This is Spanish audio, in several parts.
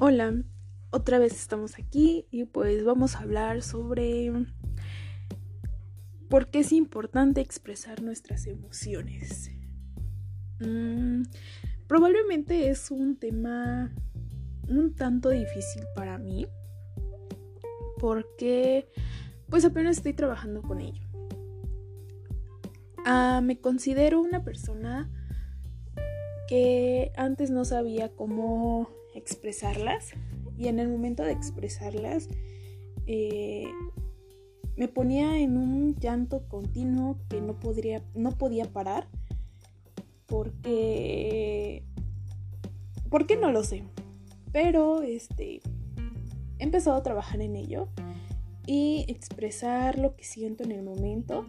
Hola, otra vez estamos aquí y pues vamos a hablar sobre por qué es importante expresar nuestras emociones. Mm, probablemente es un tema un tanto difícil para mí porque pues apenas estoy trabajando con ello. Ah, me considero una persona que antes no sabía cómo expresarlas y en el momento de expresarlas eh, me ponía en un llanto continuo que no, podría, no podía parar porque... ¿Por qué no lo sé? Pero este, he empezado a trabajar en ello y expresar lo que siento en el momento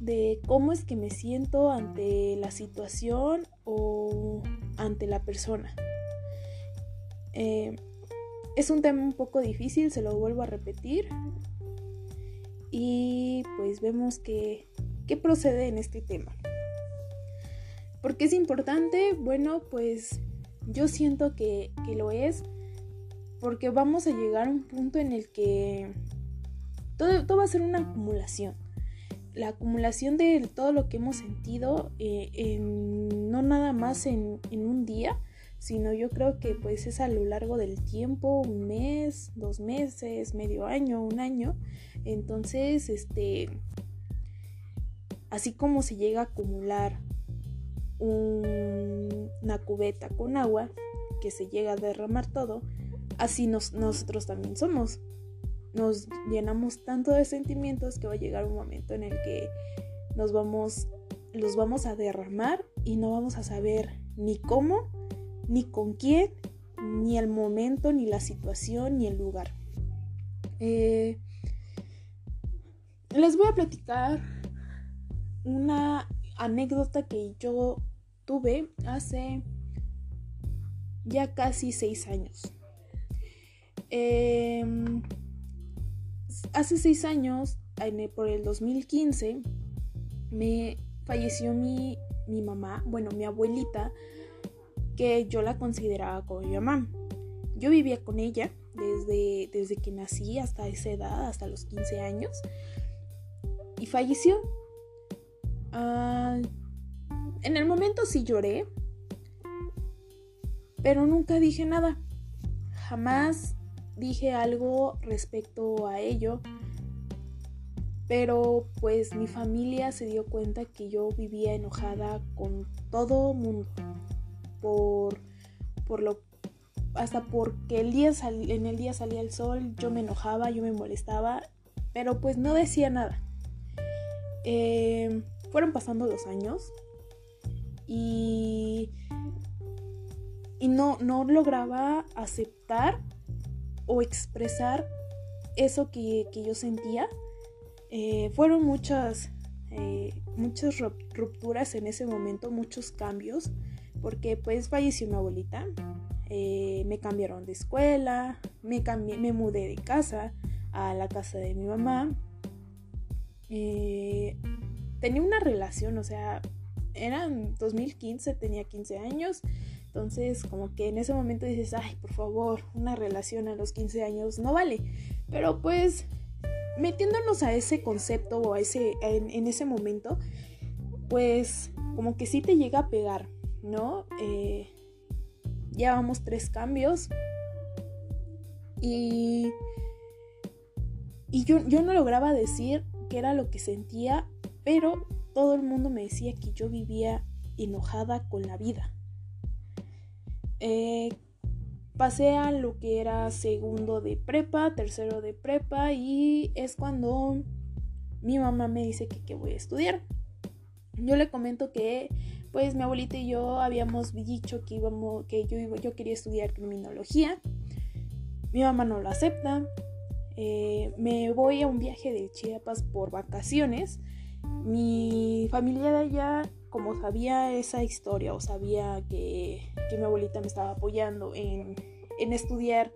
de cómo es que me siento ante la situación o ante la persona. Eh, es un tema un poco difícil, se lo vuelvo a repetir. Y pues vemos qué procede en este tema. ¿Por qué es importante? Bueno, pues yo siento que, que lo es porque vamos a llegar a un punto en el que todo, todo va a ser una acumulación. La acumulación de todo lo que hemos sentido, eh, no nada más en, en un día, sino yo creo que pues es a lo largo del tiempo, un mes, dos meses, medio año, un año. Entonces, este, así como se llega a acumular una cubeta con agua, que se llega a derramar todo, así nosotros también somos. Nos llenamos tanto de sentimientos que va a llegar un momento en el que nos vamos, los vamos a derramar y no vamos a saber ni cómo ni con quién, ni el momento, ni la situación, ni el lugar. Eh, les voy a platicar una anécdota que yo tuve hace ya casi seis años. Em, hace seis años, por el 2015, me falleció mi, mi mamá, bueno, mi abuelita, que yo la consideraba como mi mamá. Yo vivía con ella desde, desde que nací hasta esa edad, hasta los 15 años, y falleció. Ah, en el momento sí lloré, pero nunca dije nada. Jamás dije algo respecto a ello. Pero pues mi familia se dio cuenta que yo vivía enojada con todo mundo por, por lo hasta porque el día en el día salía el sol, yo me enojaba, yo me molestaba, pero pues no decía nada. Em, fueron pasando los años y, y no, no lograba aceptar o expresar eso que, yo sentía. Eh, fueron muchas, eh, muchas rupturas en ese momento, muchos cambios porque pues falleció mi abuelita, eh, me cambiaron de escuela, me, cambié, me mudé de casa a la casa de mi mamá. Eh, tenía una relación, o sea, eran 2015, tenía 15 años, entonces como que en ese momento dices, ay, por favor, una relación a los 15 años no vale, pero pues metiéndonos a ese concepto o a ese, en ese momento, pues como que sí te llega a pegar, ¿no? Eh, llevamos tres cambios y, y yo, yo no lograba decir qué era lo que sentía, pero todo el mundo me decía que yo vivía enojada con la vida. Eh, pasé a lo que era segundo de prepa, tercero de prepa y es cuando mi mamá me dice que, que voy a estudiar. Yo le comento que pues mi abuelita y yo habíamos dicho que íbamos, que yo, yo quería estudiar criminología. Mi mamá no lo acepta. Eh, me voy a un viaje de Chiapas por vacaciones. Mi familia de allá, como sabía esa historia o sabía que, mi abuelita me estaba apoyando en, estudiar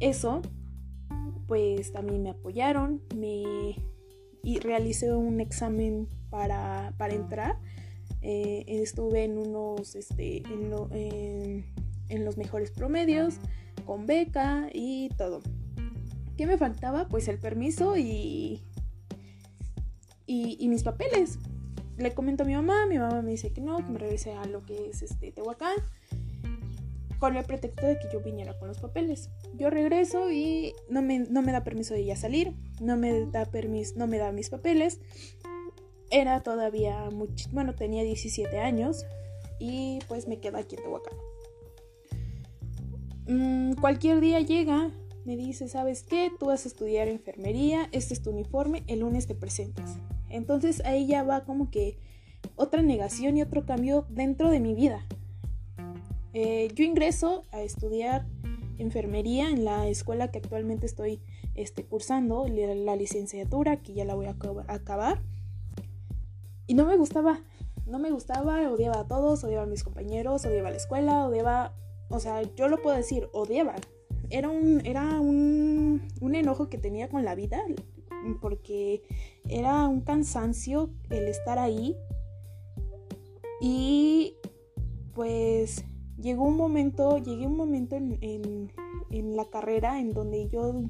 eso, pues también me apoyaron. Me y realicé un examen para, para entrar eh, estuve en unos, este, en, los mejores promedios. con beca y todo. ¿Qué me faltaba? Pues el permiso y, y, mis papeles. Le comento a mi mamá, mi mamá me dice que no, que me regrese a lo que es este Tehuacán, con el pretexto de que yo viniera con los papeles. Yo regreso y no me, no me da permiso de ella salir, no me da permiso, no me da mis papeles. Era todavía muy, bueno, tenía 17 años y pues me quedo aquí en Tehuacán. Mm, cualquier día llega, me dice, ¿sabes qué? Tú vas a estudiar enfermería, este es tu uniforme, el lunes te presentas. Entonces ahí ya va como que otra negación y otro cambio dentro de mi vida. Eh, yo ingreso a estudiar enfermería en la escuela que actualmente estoy este, cursando, la licenciatura, que ya la voy a acabar. Y no me gustaba, no me gustaba, odiaba a todos, odiaba a mis compañeros, odiaba a la escuela, odiaba, o sea, yo lo puedo decir, odiaba. Era un, era un, un enojo que tenía con la vida, porque era un cansancio el estar ahí. Y pues llegó un momento, llegué un momento en, en, en, la carrera en donde yo,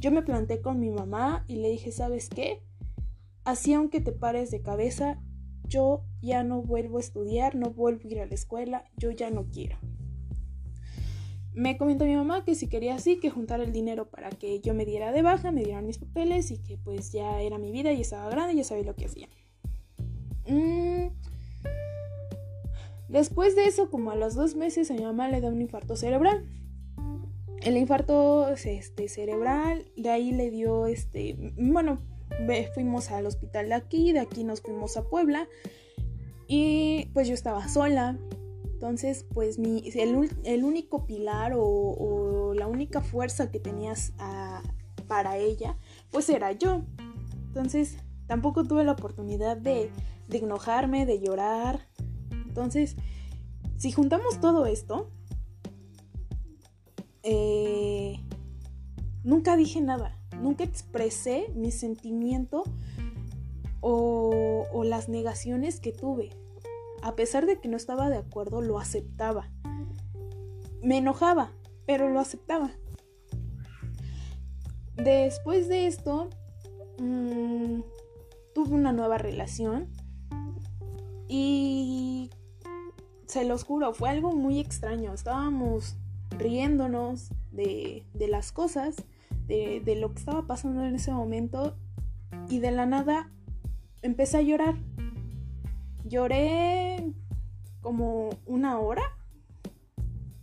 yo me planté con mi mamá y le dije, ¿sabes qué? Así aunque te pares de cabeza, yo ya no vuelvo a estudiar, no vuelvo a ir a la escuela, yo ya no quiero. Me comentó mi mamá que si quería así, que juntar el dinero para que yo me diera de baja, me dieran mis papeles y que pues ya era mi vida y estaba grande, y ya sabía lo que hacía. Mm. Después de eso, como a los dos meses, a mi mamá le da un infarto cerebral. El infarto este, cerebral, de ahí le dio, este, bueno, fuimos al hospital de aquí, de aquí nos fuimos a Puebla y pues yo estaba sola. Entonces, pues mi, el, único pilar o, la única fuerza que tenías para ella, pues era yo. Entonces, tampoco tuve la oportunidad de, de enojarme, de llorar. Entonces, si juntamos todo esto, eh, nunca dije nada nunca expresé mi sentimiento o, las negaciones que tuve. A pesar de que no estaba de acuerdo, lo aceptaba. Me enojaba, pero lo aceptaba. Después de esto, mm, tuve una nueva relación y se los juro, fue algo muy extraño. Estábamos riéndonos de, de las cosas de, lo que estaba pasando en ese momento y de la nada empecé a llorar. Lloré como una hora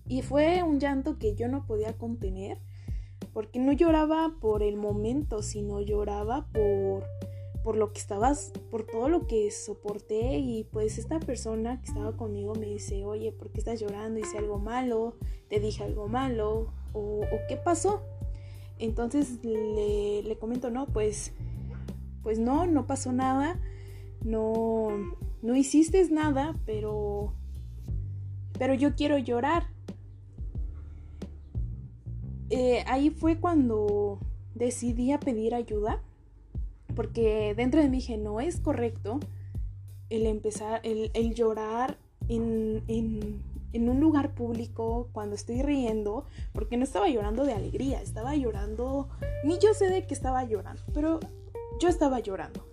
y fue un llanto que yo no podía contener porque no lloraba por el momento, sino lloraba por por lo que estabas, por todo lo que soporté y pues esta persona que estaba conmigo me dice, oye, ¿por qué estás llorando? Hice algo malo, te dije algo malo o qué pasó. Entonces le, le comento, no, pues, pues no, no pasó nada, no, no hiciste nada, pero, pero yo quiero llorar. Eh, ahí fue cuando decidí a pedir ayuda, porque dentro de mí dije, no es correcto el empezar, el, el llorar en, en, en un lugar público cuando estoy riendo, porque no estaba llorando de alegría, estaba llorando, ni yo sé de qué estaba llorando, pero yo estaba llorando.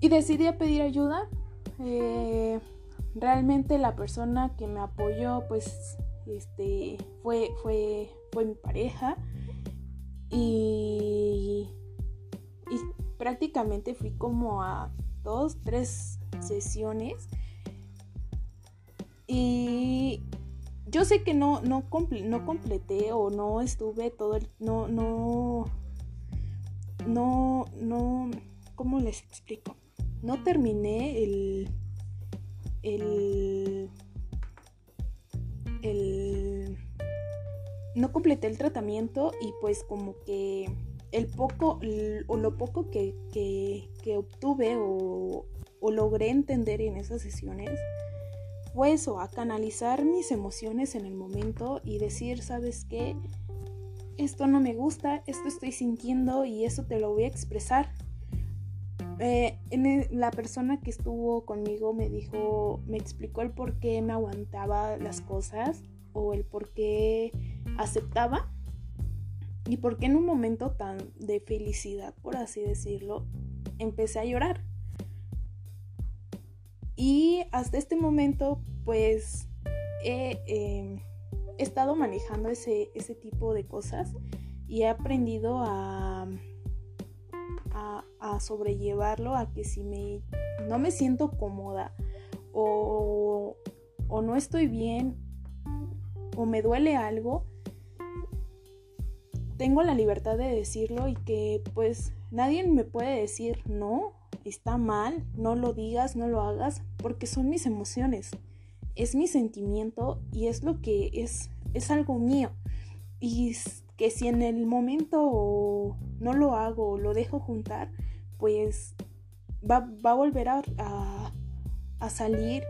Y decidí pedir ayuda. Eh, realmente la persona que me apoyó, pues, este, fue, fue, fue mi pareja. Y, y prácticamente fui como a dos, tres sesiones y yo sé que no, no, no completé o no estuve todo el... No, no... No, no... ¿Cómo les explico? No terminé el... El... El... No completé el tratamiento y pues como que el poco o lo poco que, que, obtuve o, o logré entender en esas sesiones fue eso, a canalizar mis emociones en el momento y decir, ¿sabes qué? Esto no me gusta, esto estoy sintiendo y eso te lo voy a expresar. Eh, la persona que estuvo conmigo me dijo, me explicó el por qué me aguantaba las cosas o el por qué aceptaba y por qué en un momento tan de felicidad, por así decirlo, empecé a llorar. Y hasta este momento, pues he, em, estado manejando ese, ese, tipo de cosas y he aprendido a, a, a sobrellevarlo, a que si me, no me siento cómoda o, o no estoy bien o me duele algo, tengo la libertad de decirlo y que pues nadie me puede decir no, está mal, no lo digas, no lo hagas, porque son mis emociones, es mi sentimiento y es lo que es, es algo mío. Y que si en el momento no lo hago o lo dejo juntar, pues va, va a volver a, a, salir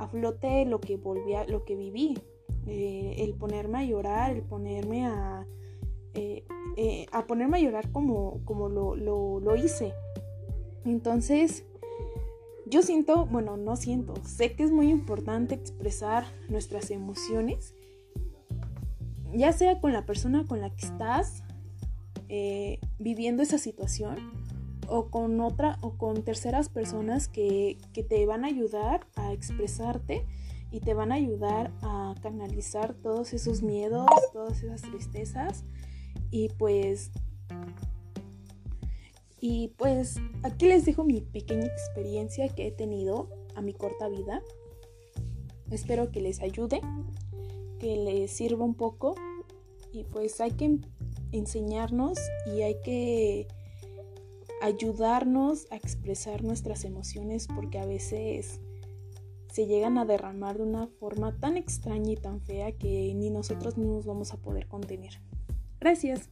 a flote lo que volví a, lo que viví. Eh, el ponerme a llorar, el ponerme a, eh, eh, a ponerme a llorar como, como lo, lo, hice. Entonces, yo siento, bueno, no siento, sé que es muy importante expresar nuestras emociones, ya sea con la persona con la que estás viviendo esa situación o con otra o con terceras personas que, que te van a ayudar a expresarte y te van a ayudar a canalizar todos esos miedos, todas esas tristezas. Y pues y pues aquí les dejo mi pequeña experiencia que he tenido a mi corta vida. Espero que les ayude, que les sirva un poco y pues hay que enseñarnos y hay que ayudarnos a expresar nuestras emociones porque a veces se llegan a derramar de una forma tan extraña y tan fea que ni nosotros mismos vamos a poder contener. Gracias.